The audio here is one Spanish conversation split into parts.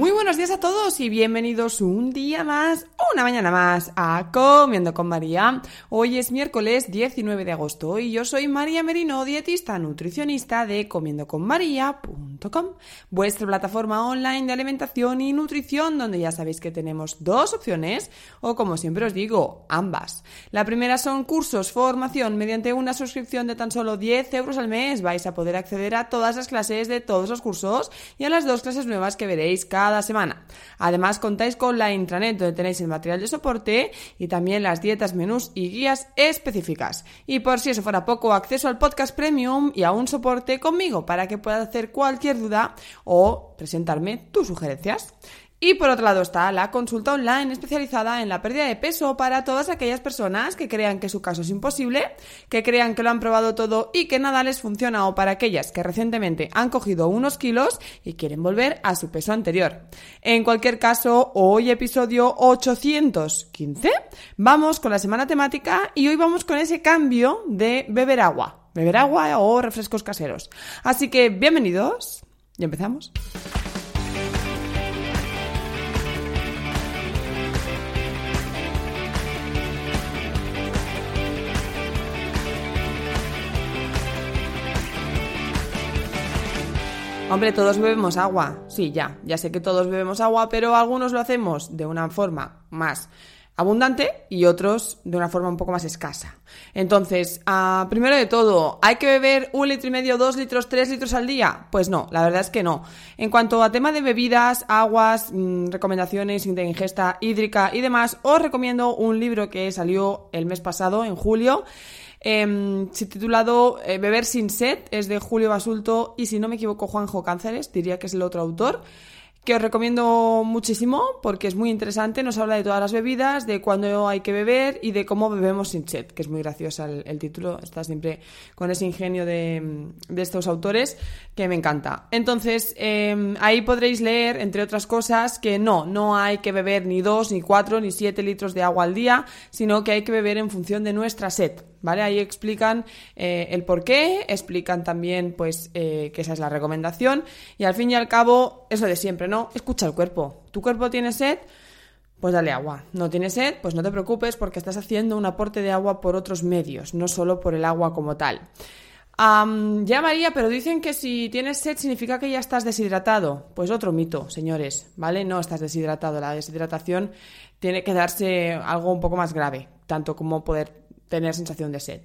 Muy buenos días a todos y bienvenidos un día más, una mañana más a Comiendo con María. Hoy es miércoles 19 de agosto y yo soy María Merino, dietista nutricionista de comiendoconmaría.com, vuestra plataforma online de alimentación y nutrición donde ya sabéis que tenemos dos opciones o como siempre os digo, ambas. La primera son cursos, formación, mediante una suscripción de tan solo 10 euros al mes vais a poder acceder a todas las clases de todos los cursos y a las dos clases nuevas que veréis cada semana. Además, contáis con la intranet donde tenéis el material de soporte y también las dietas, menús y guías específicas. Y por si eso fuera poco, acceso al podcast premium y a un soporte conmigo para que puedas hacer cualquier duda o presentarme tus sugerencias. Y por otro lado está la consulta online especializada en la pérdida de peso para todas aquellas personas que crean que su caso es imposible, que crean que lo han probado todo y que nada les funciona o para aquellas que recientemente han cogido unos kilos y quieren volver a su peso anterior. En cualquier caso, hoy episodio 815, vamos con la semana temática y hoy vamos con ese cambio de beber agua, beber agua o refrescos caseros. Así que bienvenidos y empezamos. Hombre, todos bebemos agua. Sí, ya, ya sé que todos bebemos agua, pero algunos lo hacemos de una forma más abundante y otros de una forma un poco más escasa. Entonces, ah, primero de todo, ¿hay que beber un litro y medio, dos litros, tres litros al día? Pues no, la verdad es que no. En cuanto a tema de bebidas, aguas, mmm, recomendaciones de ingesta hídrica y demás, os recomiendo un libro que salió el mes pasado, en julio, eh, titulado Beber sin sed, es de Julio Basulto y si no me equivoco Juanjo Cánceres, diría que es el otro autor que os recomiendo muchísimo porque es muy interesante, nos habla de todas las bebidas, de cuándo hay que beber y de cómo bebemos sin sed, que es muy graciosa el, título, está siempre con ese ingenio de, estos autores que me encanta. Entonces, eh, ahí podréis leer, entre otras cosas, que no, no hay que beber ni dos, ni cuatro, ni siete litros de agua al día, sino que hay que beber en función de nuestra sed. ¿Vale? Ahí explican eh, el por qué, explican también pues eh, que esa es la recomendación y al fin y al cabo, eso de siempre, ¿no? Escucha el cuerpo. ¿Tu cuerpo tiene sed? Pues dale agua. ¿No tiene sed? Pues no te preocupes porque estás haciendo un aporte de agua por otros medios, no solo por el agua como tal. Ya María, pero dicen que si tienes sed significa que ya estás deshidratado. Pues otro mito, señores, ¿vale? No estás deshidratado. La deshidratación tiene que darse algo un poco más grave, tanto como poder tener sensación de sed.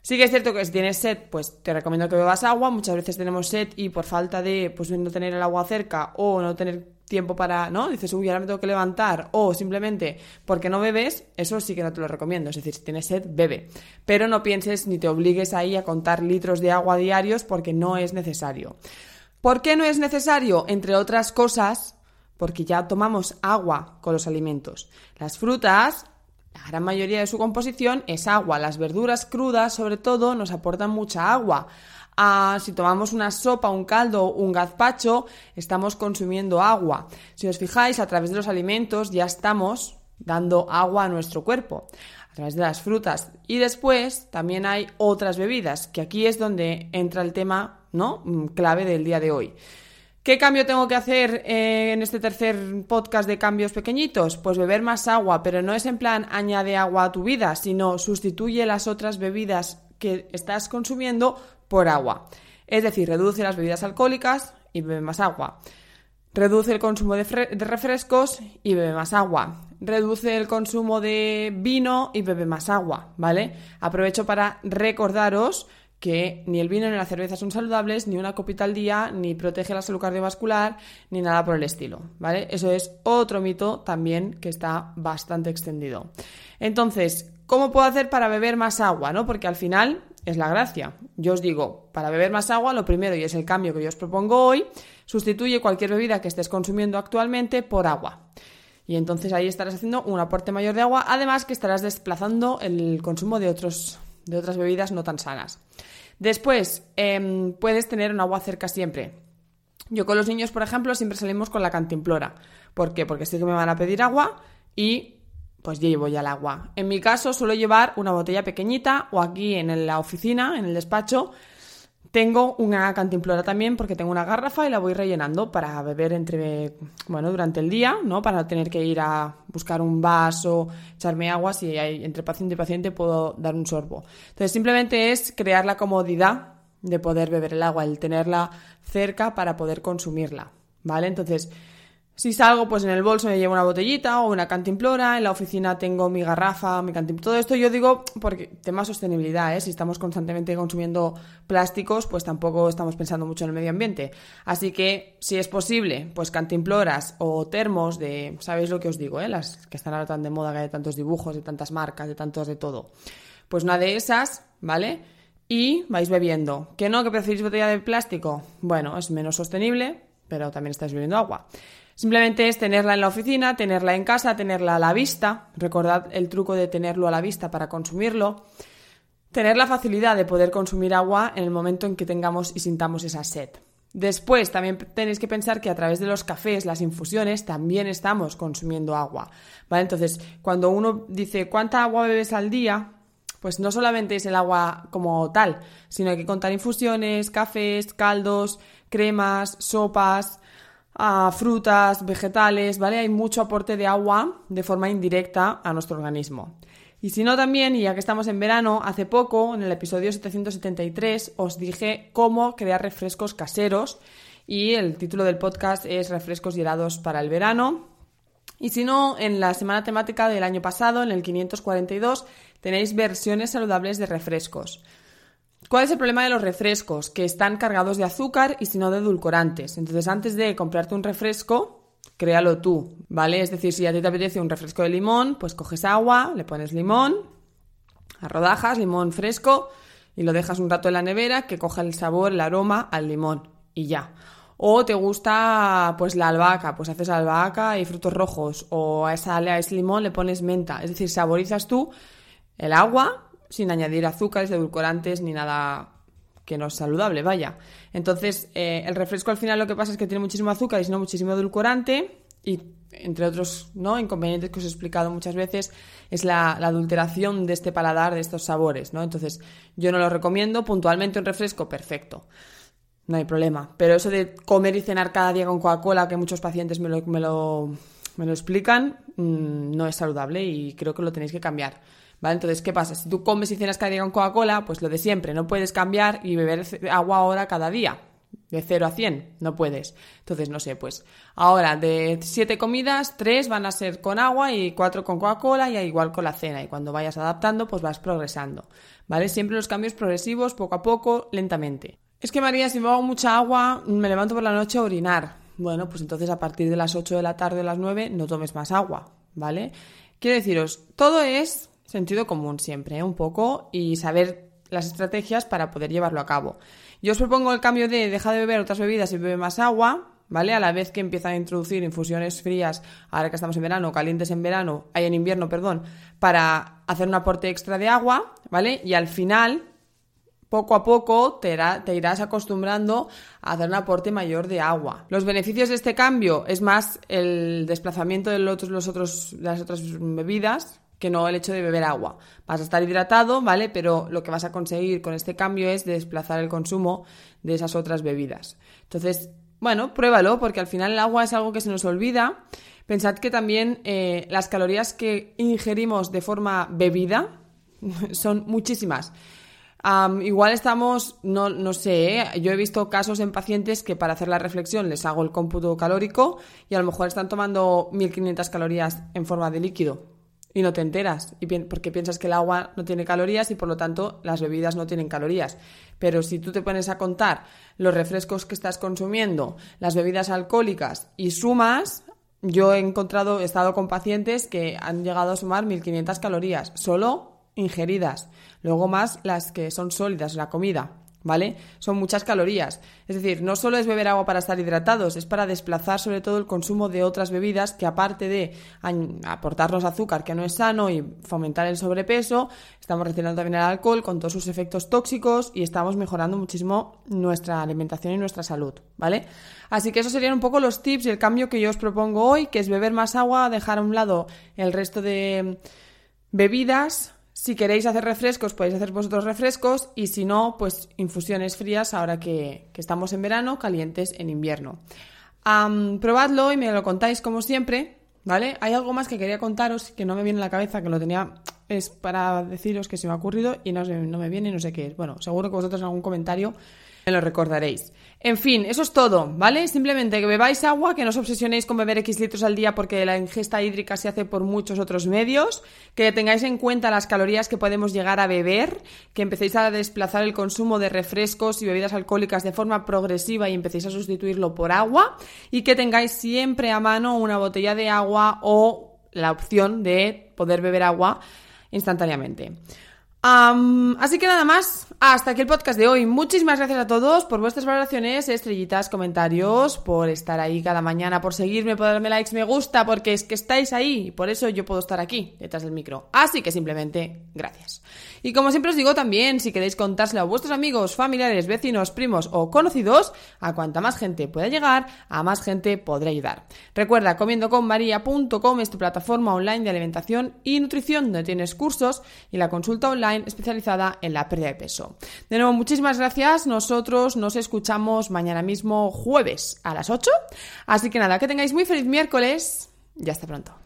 Sí que es cierto que si tienes sed, pues te recomiendo que bebas agua. Muchas veces tenemos sed y por falta de pues no tener el agua cerca o no tener tiempo para, ¿no? Dices, uy, ahora me tengo que levantar o simplemente porque no bebes, eso sí que no te lo recomiendo. Es decir, si tienes sed, bebe. Pero no pienses ni te obligues ahí a contar litros de agua diarios porque no es necesario. ¿Por qué no es necesario? Entre otras cosas, porque ya tomamos agua con los alimentos. Las frutas la gran mayoría de su composición es agua. Las verduras crudas, sobre todo, nos aportan mucha agua. Ah, si tomamos una sopa, un caldo, un gazpacho, estamos consumiendo agua. Si os fijáis, a través de los alimentos ya estamos dando agua a nuestro cuerpo, a través de las frutas. Y después también hay otras bebidas, que aquí es donde entra el tema ¿no? clave del día de hoy. ¿Qué cambio tengo que hacer eh, en este tercer podcast de cambios pequeñitos? Pues beber más agua, pero no es en plan añade agua a tu vida, sino sustituye las otras bebidas que estás consumiendo por agua. Es decir, reduce las bebidas alcohólicas y bebe más agua. Reduce el consumo de, de refrescos y bebe más agua. reduce el consumo de vino y bebe más agua, ¿vale? Aprovecho para recordaros que ni el vino ni la cerveza son saludables, ni una copita al día, ni protege la salud cardiovascular, ni nada por el estilo, ¿vale? Eso es otro mito también que está bastante extendido. Entonces, ¿cómo puedo hacer para beber más agua, no? Porque al final es la gracia. Yo os digo, para beber más agua, lo primero, y es el cambio que yo os propongo hoy, sustituye cualquier bebida que estés consumiendo actualmente por agua. Y entonces ahí estarás haciendo un aporte mayor de agua, además que estarás desplazando el consumo de, otros, de otras bebidas no tan sanas. Después, em, puedes tener un agua cerca siempre. Yo con los niños, por ejemplo, siempre salimos con la cantimplora. ¿Por qué? Porque sé que me van a pedir agua y pues llevo ya el agua. En mi caso suelo llevar una botella pequeñita o aquí en la oficina, en el despacho, tengo una cantimplora también porque tengo una garrafa y la voy rellenando para beber entre, bueno, durante el día, ¿no? Para no tener que ir a buscar un vaso, echarme agua, si hay entre paciente y paciente puedo dar un sorbo. Entonces simplemente es crear la comodidad de poder beber el agua, el tenerla cerca para poder consumirla, ¿vale? Entonces, si salgo, pues en el bolso me llevo una botellita o una cantimplora, en la oficina tengo mi garrafa, mi cantimplora. Todo esto yo digo porque tema sostenibilidad, ¿eh? Si estamos constantemente consumiendo plásticos, pues tampoco estamos pensando mucho en el medio ambiente. Así que, si es posible, pues cantimploras o termos de, ¿sabéis lo que os digo, eh? Las que están ahora tan de moda, que hay tantos dibujos, de tantas marcas, de tantos de todo. Pues una de esas, ¿vale? Y vais bebiendo. ¿Que no? ¿Que preferís botella de plástico? Bueno, es menos sostenible, pero también estáis bebiendo agua. Simplemente es tenerla en la oficina, tenerla en casa, tenerla a la vista. Recordad el truco de tenerlo a la vista para consumirlo. Tener la facilidad de poder consumir agua en el momento en que tengamos y sintamos esa sed. Después también tenéis que pensar que a través de los cafés, las infusiones, también estamos consumiendo agua. ¿Vale? Entonces, cuando uno dice cuánta agua bebes al día, pues no solamente es el agua como tal, sino hay que contar infusiones, cafés, caldos, cremas, sopas, a frutas, vegetales, ¿vale? Hay mucho aporte de agua de forma indirecta a nuestro organismo. Y si no también, y ya que estamos en verano, hace poco, en el episodio 773, os dije cómo crear refrescos caseros y el título del podcast es Refrescos y helados para el verano. Y si no, en la semana temática del año pasado, en el 542, tenéis versiones saludables de refrescos. ¿Cuál es el problema de los refrescos? Que están cargados de azúcar y si no de edulcorantes. Entonces, antes de comprarte un refresco, créalo tú, ¿vale? Es decir, si a ti te apetece un refresco de limón, pues coges agua, le pones limón, a rodajas, limón fresco, y lo dejas un rato en la nevera que coja el sabor, el aroma al limón y ya. O te gusta pues la albahaca, pues haces albahaca y frutos rojos. O a, esa, a ese limón le pones menta. Es decir, saborizas tú el agua sin añadir azúcares, edulcorantes ni nada que no es saludable, vaya. Entonces, eh, el refresco al final lo que pasa es que tiene muchísimo azúcar y si no muchísimo edulcorante y entre otros ¿no? inconvenientes que os he explicado muchas veces, es la, adulteración de este paladar, de estos sabores, ¿no? Entonces, yo no lo recomiendo, puntualmente un refresco, perfecto. No hay problema. Pero eso de comer y cenar cada día con Coca-Cola, que muchos pacientes me lo, me lo, me lo explican, mm, no es saludable y creo que lo tenéis que cambiar. Entonces, ¿qué pasa? Si tú comes y cenas cada día con Coca-Cola, pues lo de siempre, no puedes cambiar y beber agua ahora cada día. De 0 a 100, no puedes. Entonces, no sé, pues ahora de 7 comidas, 3 van a ser con agua y 4 con Coca-Cola y igual con la cena. Y cuando vayas adaptando, pues vas progresando. ¿Vale? Siempre los cambios progresivos, poco a poco, lentamente. Es que María, si me hago mucha agua, me levanto por la noche a orinar. Bueno, pues entonces a partir de las 8 de la tarde o las 9 no tomes más agua, ¿vale? Quiero deciros, todo es sentido común siempre, ¿eh? un poco, y saber las estrategias para poder llevarlo a cabo. Yo os propongo el cambio de dejar de beber otras bebidas y beber más agua, ¿vale? A la vez que empiezan a introducir infusiones frías, ahora que estamos en verano, calientes en verano, hay en invierno, perdón, para hacer un aporte extra de agua, ¿vale? Y al final, poco a poco te, irás acostumbrando a hacer un aporte mayor de agua. Los beneficios de este cambio es más el desplazamiento de los otros, las otras bebidas, que no el hecho de beber agua. Vas a estar hidratado, ¿vale? Pero lo que vas a conseguir con este cambio es desplazar el consumo de esas otras bebidas. Entonces, bueno, pruébalo, porque al final el agua es algo que se nos olvida. Pensad que también eh, las calorías que ingerimos de forma bebida son muchísimas. igual estamos, no, no sé, ¿eh? yo he visto casos en pacientes que para hacer la reflexión les hago el cómputo calórico y a lo mejor están tomando 1500 calorías en forma de líquido y no te enteras, y porque piensas que el agua no tiene calorías y por lo tanto las bebidas no tienen calorías. Pero si tú te pones a contar los refrescos que estás consumiendo, las bebidas alcohólicas y sumas, yo he encontrado, he estado con pacientes que han llegado a sumar 1500 calorías, solo ingeridas. Luego más las que son sólidas, la comida. ¿Vale? Son muchas calorías. Es decir, no solo es beber agua para estar hidratados, es para desplazar sobre todo el consumo de otras bebidas que aparte de aportarnos azúcar que no es sano y fomentar el sobrepeso, estamos recibiendo también el alcohol con todos sus efectos tóxicos y estamos mejorando muchísimo nuestra alimentación y nuestra salud, ¿vale? Así que esos serían un poco los tips y el cambio que yo os propongo hoy, que es beber más agua, dejar a un lado el resto de bebidas, si queréis hacer refrescos, podéis hacer vosotros refrescos y si no, pues infusiones frías ahora que, estamos en verano, calientes en invierno. probadlo y me lo contáis como siempre, ¿vale? Hay algo más que quería contaros que no me viene en la cabeza, que lo tenía, es para deciros que se me ha ocurrido y no, no me viene y no sé qué es. Bueno, seguro que vosotros en algún comentario me lo recordaréis. En fin, eso es todo, ¿vale? Simplemente que bebáis agua, que no os obsesionéis con beber X litros al día porque la ingesta hídrica se hace por muchos otros medios, que tengáis en cuenta las calorías que podemos llegar a beber, que empecéis a desplazar el consumo de refrescos y bebidas alcohólicas de forma progresiva y empecéis a sustituirlo por agua y que tengáis siempre a mano una botella de agua o la opción de poder beber agua instantáneamente así que nada más, hasta aquí el podcast de hoy. Muchísimas gracias a todos por vuestras valoraciones, estrellitas, comentarios, por estar ahí cada mañana, por seguirme, por darme likes, me gusta, porque es que estáis ahí y por eso yo puedo estar aquí, detrás del micro. Así que simplemente, gracias. Y como siempre os digo también, si queréis contárselo a vuestros amigos, familiares, vecinos, primos o conocidos, a cuanta más gente pueda llegar, a más gente podré ayudar. Recuerda, comiendoconmaria.com es tu plataforma online de alimentación y nutrición, donde tienes cursos y la consulta especializada en la pérdida de peso. De nuevo, muchísimas gracias. Nosotros nos escuchamos mañana mismo jueves a las 8. Así que nada, que tengáis muy feliz miércoles y hasta pronto.